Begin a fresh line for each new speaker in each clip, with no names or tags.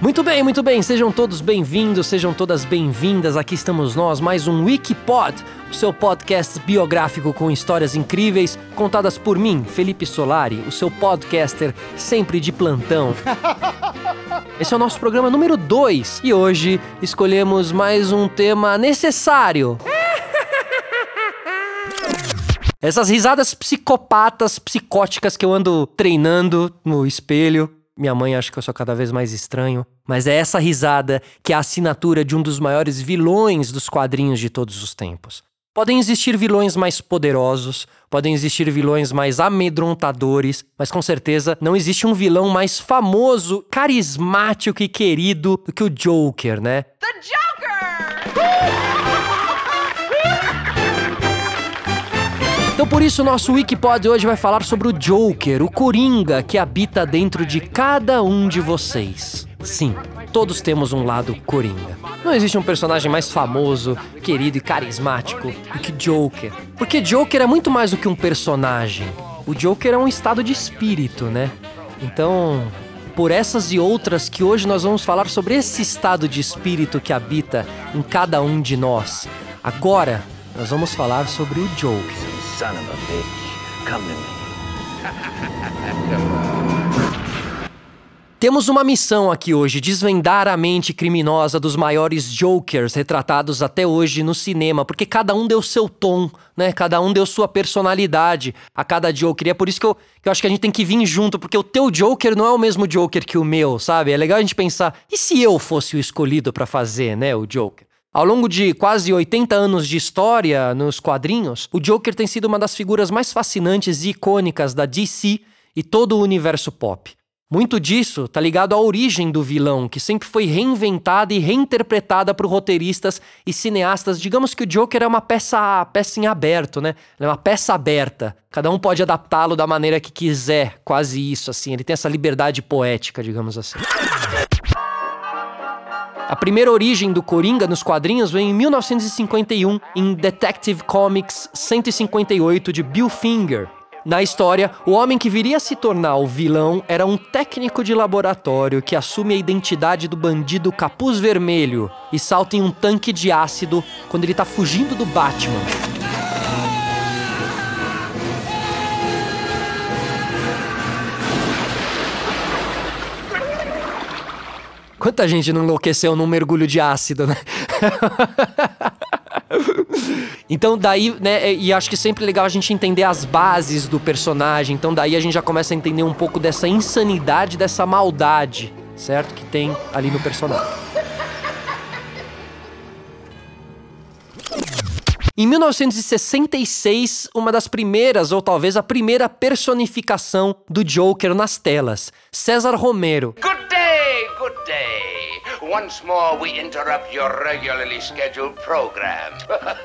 Muito bem, muito bem. Sejam todos bem-vindos, sejam todas bem-vindas. Aqui estamos nós, mais um Wikipod, o seu podcast biográfico com histórias incríveis, contadas por mim, Felipe Solari, o seu podcaster sempre de plantão. Esse é o nosso programa número 2 e hoje escolhemos mais um tema necessário. Essas risadas psicopatas, psicóticas que eu ando treinando no espelho. Minha mãe acha que eu sou cada vez mais estranho. Mas é essa risada que é a assinatura de um dos maiores vilões dos quadrinhos de todos os tempos. Podem existir vilões mais poderosos, podem existir vilões mais amedrontadores, mas com certeza não existe um vilão mais famoso, carismático e querido do que o Joker, né? The Joker! Por isso nosso Wikipod hoje vai falar sobre o Joker, o Coringa que habita dentro de cada um de vocês. Sim, todos temos um lado Coringa. Não existe um personagem mais famoso, querido e carismático do que Joker. Porque Joker é muito mais do que um personagem. O Joker é um estado de espírito, né? Então, por essas e outras que hoje nós vamos falar sobre esse estado de espírito que habita em cada um de nós. Agora, nós vamos falar sobre o Joker son of a bitch. Come to me. Temos uma missão aqui hoje: desvendar a mente criminosa dos maiores Jokers retratados até hoje no cinema, porque cada um deu seu tom, né? Cada um deu sua personalidade a cada Joker. E é por isso que eu, que eu acho que a gente tem que vir junto, porque o teu Joker não é o mesmo Joker que o meu, sabe? É legal a gente pensar: e se eu fosse o escolhido para fazer, né, o Joker? Ao longo de quase 80 anos de história nos quadrinhos, o Joker tem sido uma das figuras mais fascinantes e icônicas da DC e todo o universo pop. Muito disso está ligado à origem do vilão, que sempre foi reinventada e reinterpretada por roteiristas e cineastas. Digamos que o Joker é uma peça, peça em aberto, né? Ele é uma peça aberta. Cada um pode adaptá-lo da maneira que quiser, quase isso, assim. Ele tem essa liberdade poética, digamos assim. A primeira origem do Coringa nos quadrinhos vem em 1951, em Detective Comics 158 de Bill Finger. Na história, o homem que viria a se tornar o vilão era um técnico de laboratório que assume a identidade do bandido Capuz Vermelho e salta em um tanque de ácido quando ele está fugindo do Batman. Quanta gente não enlouqueceu num mergulho de ácido, né? então daí, né, e acho que sempre é legal a gente entender as bases do personagem. Então daí a gente já começa a entender um pouco dessa insanidade, dessa maldade, certo? Que tem ali no personagem. Em 1966, uma das primeiras, ou talvez a primeira personificação do Joker nas telas, César Romero. Good day, good day. Once more we interrupt your regularly scheduled program.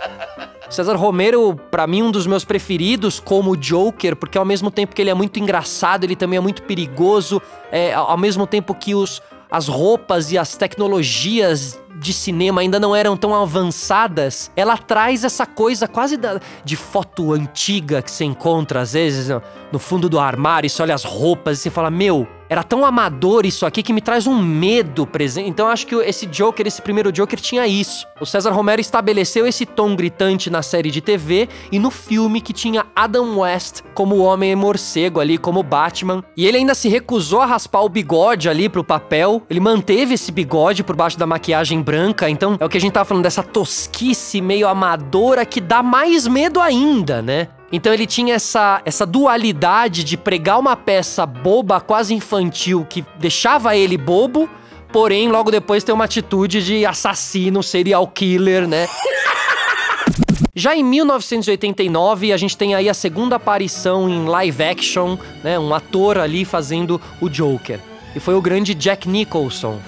César Romero, para mim, um dos meus preferidos como Joker, porque ao mesmo tempo que ele é muito engraçado, ele também é muito perigoso, é, ao mesmo tempo que os, as roupas e as tecnologias de cinema ainda não eram tão avançadas, ela traz essa coisa quase da, de foto antiga que você encontra às vezes no, fundo do armário, você olha as roupas e você fala: Meu, era tão amador isso aqui que me traz um medo presente. Então acho que esse Joker, esse primeiro Joker, tinha isso. O César Romero estabeleceu esse tom gritante na série de TV e no filme que tinha Adam West como Homem Morcego ali, como Batman. E ele ainda se recusou a raspar o bigode ali pro papel. Ele manteve esse bigode por baixo da maquiagem branca. Então é o que a gente tava falando dessa tosquice meio amadora que dá mais medo ainda, né? Então ele tinha essa, essa dualidade de pregar uma peça boba, quase infantil, que deixava ele bobo, porém logo depois ter uma atitude de assassino, serial killer, né? Já em 1989, a gente tem aí a segunda aparição em live action, né? Um ator ali fazendo o Joker. E foi o grande Jack Nicholson.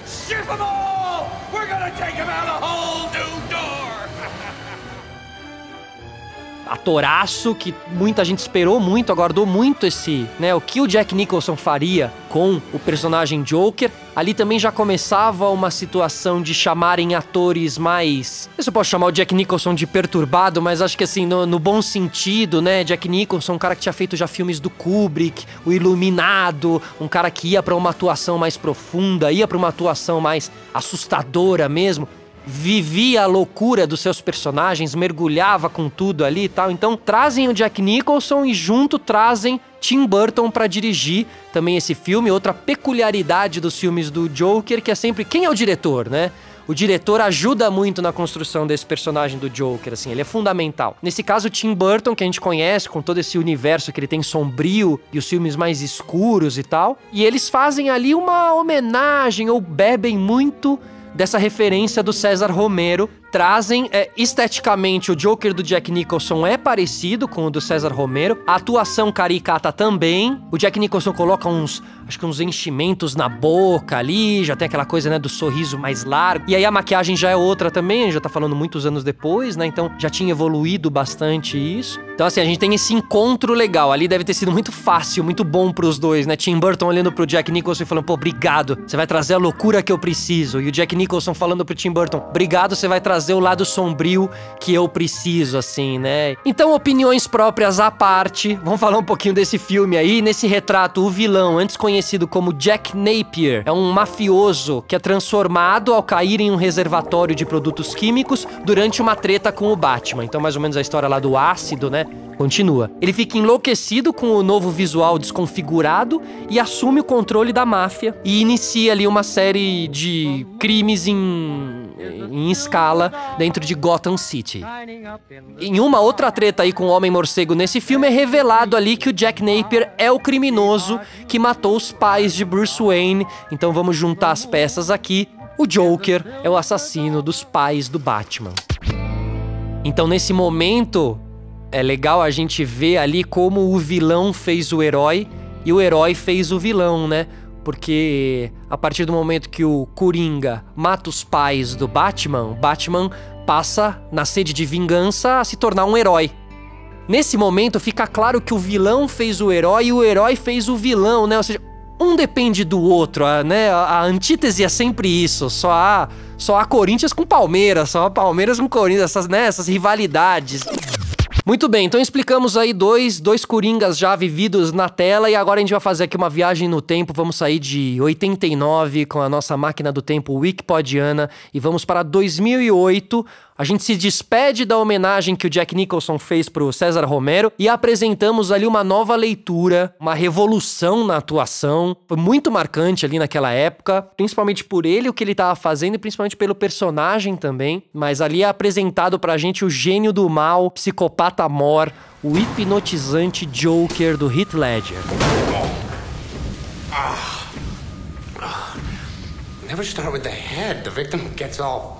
Atoraço que muita gente esperou muito, aguardou muito esse, né, o que o Jack Nicholson faria com o personagem Joker. Ali também já começava uma situação de chamarem atores mais. Eu posso chamar o Jack Nicholson de perturbado, mas acho que assim, no, no, bom sentido, né? Jack Nicholson, um cara que tinha feito já filmes do Kubrick, o Iluminado, um cara que ia para uma atuação mais profunda, ia para uma atuação mais assustadora mesmo vivia a loucura dos seus personagens, mergulhava com tudo ali e tal. Então trazem o Jack Nicholson e junto trazem Tim Burton para dirigir também esse filme. Outra peculiaridade dos filmes do Joker que é sempre quem é o diretor, né? O diretor ajuda muito na construção desse personagem do Joker, assim, ele é fundamental. Nesse caso, Tim Burton, que a gente conhece com todo esse universo que ele tem sombrio e os filmes mais escuros e tal, e eles fazem ali uma homenagem ou bebem muito dessa referência do César Romero trazem é, esteticamente o Joker do Jack Nicholson é parecido com o do César Romero, a atuação caricata também. O Jack Nicholson coloca uns, acho que uns enchimentos na boca ali, já tem aquela coisa, né, do sorriso mais largo. E aí a maquiagem já é outra também, já tá falando muitos anos depois, né? Então já tinha evoluído bastante isso. Então assim, a gente tem esse encontro legal. Ali deve ter sido muito fácil, muito bom pros dois, né? Tim Burton olhando pro Jack Nicholson e falando: "Pô, obrigado. Você vai trazer a loucura que eu preciso". E o Jack Nicholson falando pro Tim Burton: "Obrigado, você vai trazer trazer o lado sombrio que eu preciso, assim, né? Então, opiniões próprias à parte, vamos falar um pouquinho desse filme aí. Nesse retrato, o vilão, antes conhecido como Jack Napier, é um mafioso que é transformado ao cair em um reservatório de produtos químicos durante uma treta com o Batman. Então, mais ou menos a história lá do ácido, né? Continua. Ele fica enlouquecido com o novo visual desconfigurado e assume o controle da máfia e inicia ali uma série de crimes em em escala dentro de Gotham City. Em uma outra treta aí com o Homem-Morcego nesse filme é revelado ali que o Jack Napier é o criminoso que matou os pais de Bruce Wayne. Então vamos juntar as peças aqui. O Joker é o assassino dos pais do Batman. Então nesse momento é legal a gente ver ali como o vilão fez o herói e o herói fez o vilão, né? porque a partir do momento que o Coringa mata os pais do Batman, Batman passa, na sede de vingança, a se tornar um herói. Nesse momento fica claro que o vilão fez o herói e o herói fez o vilão, né? Ou seja, um depende do outro, né? A antítese é sempre isso. Só há, só há Corinthians com Palmeiras, só há Palmeiras com Corinthians, essas, né? essas rivalidades. Muito bem, então explicamos aí dois, dois coringas já vividos na tela e agora a gente vai fazer aqui uma viagem no tempo. Vamos sair de 89 com a nossa máquina do tempo Wikipodiana e vamos para 2008, a gente se despede da homenagem que o Jack Nicholson fez pro César Romero e apresentamos ali uma nova leitura, uma revolução na atuação. Foi muito marcante ali naquela época, principalmente por ele, o que ele estava fazendo e principalmente pelo personagem também. Mas ali é apresentado pra gente o gênio do mal, psicopata mor, o hipnotizante Joker do Heath Ledger. Ah.
Ah. Never start with the head. The victim gets all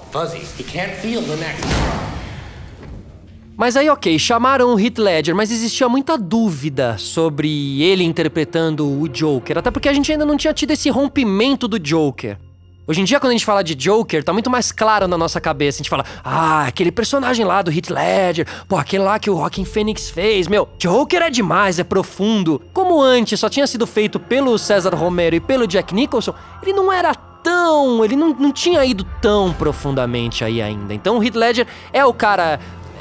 Mas aí, ok, chamaram o Heath Ledger, mas existia muita dúvida sobre ele interpretando o Joker, até porque a gente ainda não tinha tido esse rompimento do Joker. Hoje em dia, quando a gente fala de Joker, tá muito mais claro na nossa cabeça. A gente fala, ah, aquele personagem lá do Heath Ledger, pô, aquele lá que o Joaquin Phoenix fez, meu, Joker é demais, é profundo. Como antes só tinha sido feito pelo César Romero e pelo Jack Nicholson, ele não era tão. Ele não, não tinha ido tão profundamente aí ainda. Então o Heath Ledger é o cara.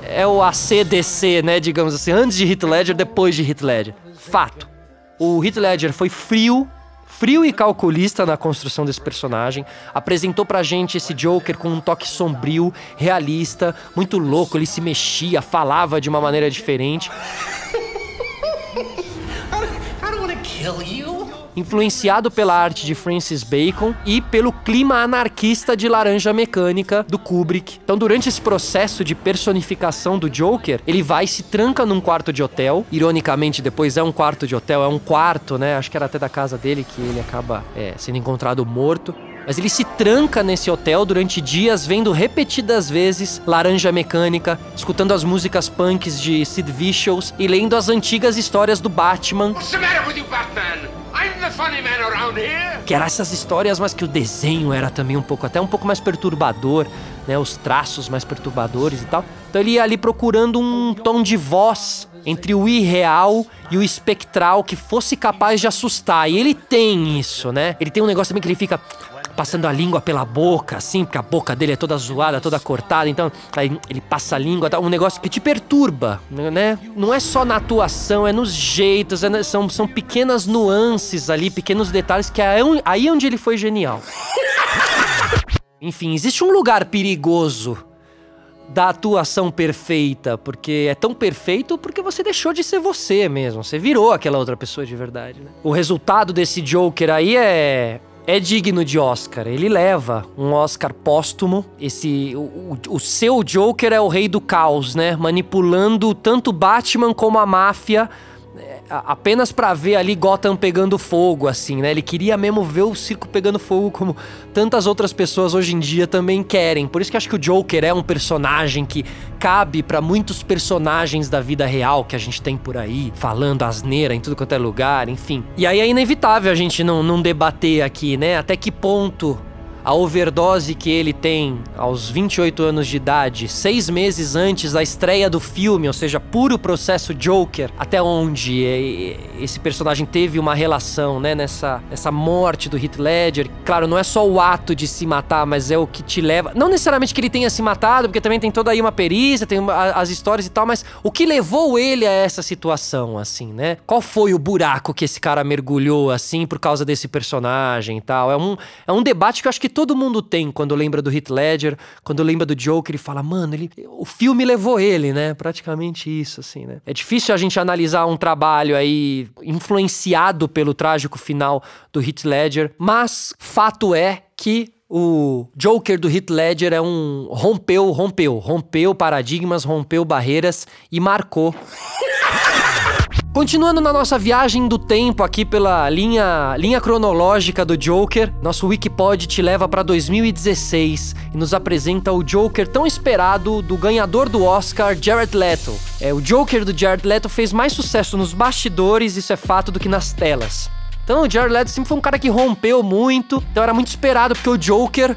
É o ACDC, né? Digamos assim, antes de Heath Ledger, depois de Heath Ledger. Fato. O Heath Ledger foi frio, frio e calculista na construção desse personagem. Apresentou pra gente esse Joker com um toque sombrio, realista, muito louco. Ele se mexia, falava de uma maneira diferente. I don't kill you influenciado pela arte de Francis Bacon e pelo clima anarquista de Laranja Mecânica do Kubrick. Então, durante esse processo de personificação do Joker, ele vai se tranca num quarto de hotel. Ironicamente, depois é um quarto de hotel, é um quarto, né? Acho que era até da casa dele que ele acaba é, sendo encontrado morto. Mas ele se tranca nesse hotel durante dias, vendo repetidas vezes Laranja Mecânica, escutando as músicas punks de Sid Vicious e lendo as antigas histórias do Batman. What's the matter with you, Batman? Que eram essas histórias, mas que o desenho era também um pouco, até um pouco mais perturbador. né, os traços mais perturbadores e tal. Então ele ia ali procurando um tom de voz entre o irreal e o espectral que fosse capaz de assustar. E ele tem isso, né? Ele tem um negócio também que ele fica passando a língua pela boca, assim, porque a boca dele é toda zoada, toda cortada, então aí ele passa a língua, tá, um negócio que te perturba, né? Não é só na atuação, é nos jeitos, é, são, são pequenas nuances ali, pequenos detalhes que é aí onde ele foi genial. Enfim, existe um lugar perigoso da atuação perfeita, porque é tão perfeito porque você deixou de ser você mesmo, você virou aquela outra pessoa de verdade, né? O resultado desse Joker aí é é digno de Oscar. Ele leva um Oscar póstumo. Esse o, o, seu Joker é o rei do caos, né? Manipulando tanto Batman como a máfia apenas para ver ali Gotham pegando fogo, assim, né? Ele queria mesmo ver o circo pegando fogo como tantas outras pessoas hoje em dia também querem. Por isso que acho que o Joker é um personagem que cabe para muitos personagens da vida real que a gente tem por aí, falando asneira em tudo quanto é lugar, enfim. E aí é inevitável a gente não, não debater aqui, né? Até que ponto a overdose que ele tem aos 28 anos de idade, seis meses antes da estreia do filme, ou seja, puro processo Joker, até onde esse personagem teve uma relação, né, nessa, nessa morte do Heath Ledger. Claro, não é só o ato de se matar, mas é o que te leva. Não necessariamente que ele tenha se matado, porque também tem toda aí uma perícia, tem as histórias e tal, mas o que levou ele a essa situação, assim, né? Qual foi o buraco que esse cara mergulhou, assim, por causa desse personagem e tal? É um, é um debate que eu acho que todo mundo tem quando lembra do Heath Ledger, quando lembra do Joker, ele fala, mano, ele, o filme levou ele, né? Praticamente isso, assim, né? É difícil a gente analisar um trabalho aí influenciado pelo trágico final do Heath Ledger, mas fato é que o Joker do Heath Ledger é um rompeu, rompeu, rompeu paradigmas, rompeu barreiras e marcou Continuando na nossa viagem do tempo aqui pela linha, linha cronológica do Joker, nosso Wikipod te leva para 2016 e nos apresenta o Joker tão esperado do ganhador do Oscar, Jared Leto. É, o Joker do Jared Leto fez mais sucesso nos bastidores, isso é fato, do que nas telas. Então o Jared Leto sempre foi um cara que rompeu muito, então era muito esperado porque o Joker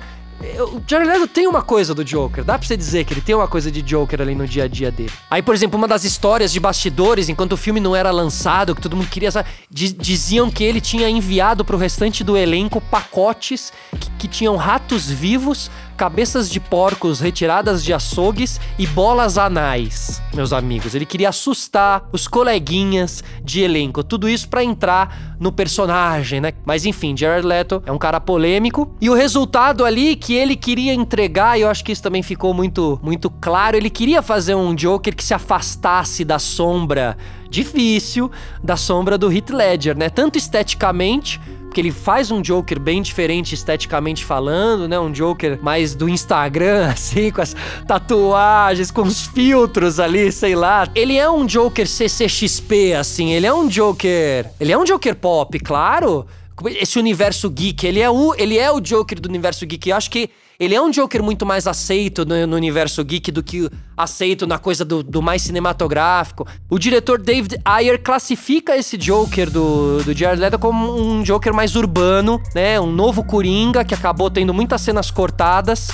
o Jared Leto tem uma coisa do Joker, dá pra você dizer que ele tem uma coisa de Joker ali no dia a dia dele. Aí, por exemplo, uma das histórias de bastidores, enquanto o filme não era lançado, que todo mundo queria saber, diziam que ele tinha enviado pro restante do elenco pacotes que, que tinham ratos vivos cabeças de porcos retiradas de açougues e bolas anais, meus amigos. Ele queria assustar os coleguinhas de elenco, tudo isso para entrar no personagem, né? Mas enfim, Jared Leto é um cara polêmico e o resultado ali que ele queria entregar, e eu acho que isso também ficou muito muito claro, ele queria fazer um Joker que se afastasse da sombra difícil da sombra do Heath Ledger, né? Tanto esteticamente porque ele faz um Joker bem diferente esteticamente falando, né? Um Joker mais do Instagram, assim, com as tatuagens, com os filtros ali, sei lá. Ele é um Joker CCXP, assim, ele é um Joker. Ele é um Joker pop, claro. Esse universo geek, ele é o, ele é o Joker do universo geek. Eu acho que ele é um Joker muito mais aceito no, no universo geek do que aceito na coisa do, do, mais cinematográfico. O diretor David Ayer classifica esse Joker do, do Jared Leto como um Joker mais urbano, né? Um novo Coringa que acabou tendo muitas cenas cortadas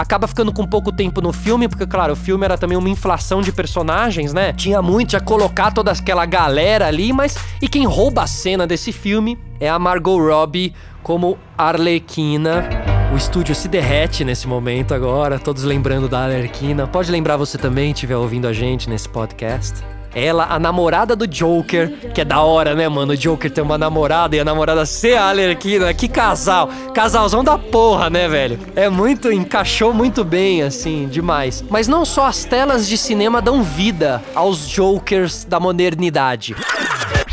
acaba ficando com pouco tempo no filme, porque, claro, o filme era também uma inflação de personagens, né? Tinha muito, ia colocar toda aquela galera ali, mas. E quem rouba a cena desse filme é a Margot Robbie como Arlequina. O estúdio se derrete nesse momento agora, todos lembrando da Alerquina. Pode lembrar você também, estiver ouvindo a gente nesse podcast. Ela, a namorada do Joker, que é da hora, né, mano? O Joker tem uma namorada e a namorada ser a Alerquina. Que casal! Casalzão da porra, né, velho? É muito, encaixou muito bem, assim, demais. Mas não só as telas de cinema dão vida aos Jokers da modernidade.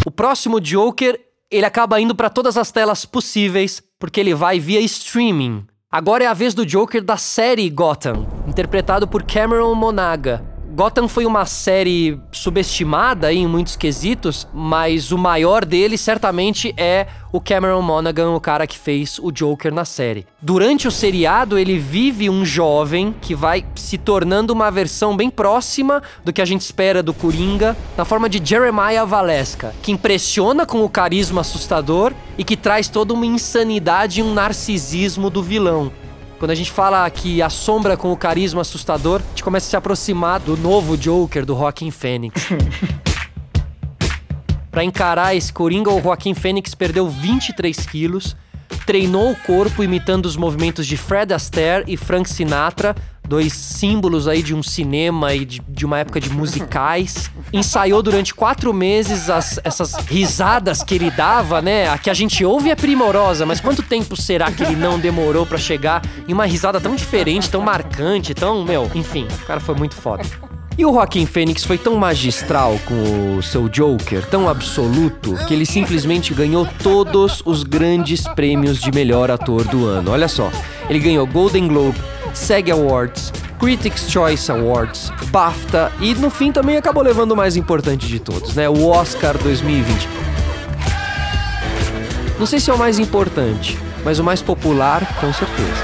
O próximo Joker ele acaba indo para todas as telas possíveis, porque ele vai via streaming. Agora é a vez do Joker da série Gotham, interpretado por Cameron Monaga. Gotham foi uma série subestimada em muitos quesitos, mas o maior dele certamente é o Cameron Monaghan, o cara que fez o Joker na série. Durante o seriado, ele vive um jovem que vai se tornando uma versão bem próxima do que a gente espera do Coringa, na forma de Jeremiah Valesca, que impressiona com o carisma assustador e que traz toda uma insanidade e um narcisismo do vilão. Quando a gente fala que a sombra com o carisma assustador, a gente começa a se aproximar do novo Joker do Joaquin Phoenix. Para encarar esse Coringa, o Joaquim Fênix perdeu 23 quilos, treinou o corpo imitando os movimentos de Fred Astaire e Frank Sinatra, dois símbolos aí de um cinema e de, de uma época de musicais. Ensaiou durante quatro meses as, essas risadas que ele dava, né? A que a gente ouve é primorosa, mas quanto tempo será que ele não demorou para chegar em uma risada tão diferente, tão marcante, tão, meu, enfim, o cara foi muito foda. E o Joaquim Fênix foi tão magistral com o seu Joker, tão absoluto, que ele simplesmente ganhou todos os grandes prêmios de melhor ator do ano. Olha só, ele ganhou Golden Globe, SAG Awards, Critics' Choice Awards, BAFTA e no fim também acabou levando o mais importante de todos, né? O Oscar 2020. Não sei se é o mais importante, mas o mais popular, com certeza.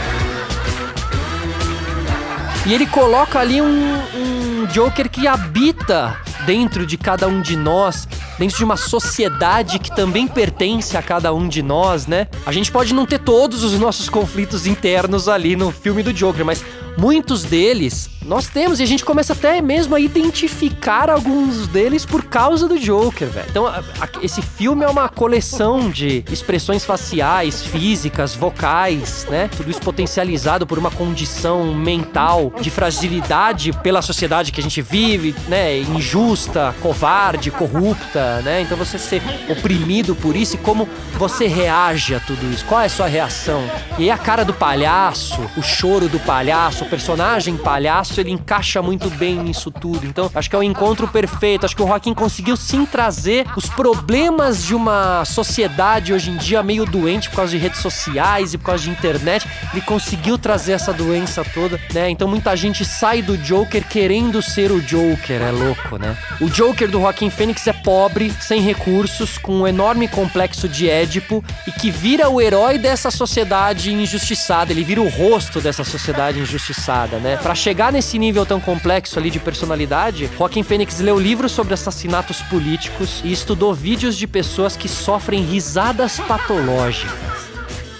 E ele coloca ali um, um Joker que habita dentro de cada um de nós, dentro de uma sociedade que também pertence a cada um de nós, né? A gente pode não ter todos os nossos conflitos internos ali no filme do Joker, mas muitos deles nós temos e a gente começa até mesmo a identificar alguns deles por causa do Joker, velho. Então, a, a, esse filme é uma coleção de expressões faciais, físicas, vocais, né? Tudo isso potencializado por uma condição mental de fragilidade pela sociedade que a gente vive, né? Injusta, covarde, corrupta, né? Então você ser oprimido por isso e como você reage a tudo isso. Qual é a sua reação? E aí a cara do palhaço, o choro do palhaço, o personagem palhaço ele encaixa muito bem nisso tudo. Então, acho que é o encontro perfeito. Acho que o Joaquim conseguiu sim trazer os problemas de uma sociedade hoje em dia meio doente por causa de redes sociais e por causa de internet. Ele conseguiu trazer essa doença toda, né? Então muita gente sai do Joker querendo ser o Joker, é louco, né? O Joker do Joaquim Fênix é pobre, sem recursos, com um enorme complexo de Édipo e que vira o herói dessa sociedade injustiçada. Ele vira o rosto dessa sociedade injustiçada, né? Para chegar nesse nesse nível tão complexo ali de personalidade, Joaquim Fênix leu livros sobre assassinatos políticos e estudou vídeos de pessoas que sofrem risadas patológicas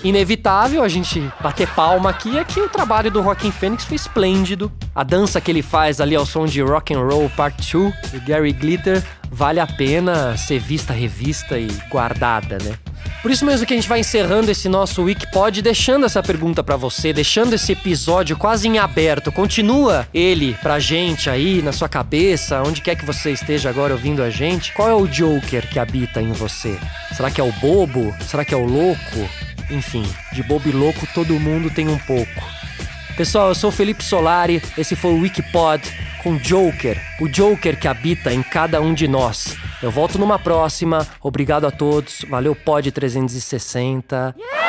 inevitável a gente bater palma aqui é que o trabalho do Joaquim Fênix foi esplêndido. A dança que ele faz ali ao som de Rock and Roll Part 2 do Gary Glitter vale a pena ser vista, revista e guardada, né? Por isso mesmo que a gente vai encerrando esse nosso Wikipod, deixando essa pergunta para você, deixando esse episódio quase em aberto. Continua ele pra gente aí na sua cabeça, onde quer que você esteja agora ouvindo a gente. Qual é o Joker que habita em você? Será que é o bobo? Será que é o louco? Enfim, de bobo e louco todo mundo tem um pouco. Pessoal, eu sou o Felipe Solari, esse foi o Wikipod com Joker, o Joker que habita em cada um de nós. Eu volto numa próxima. Obrigado a todos. Valeu, Pod 360. Yeah!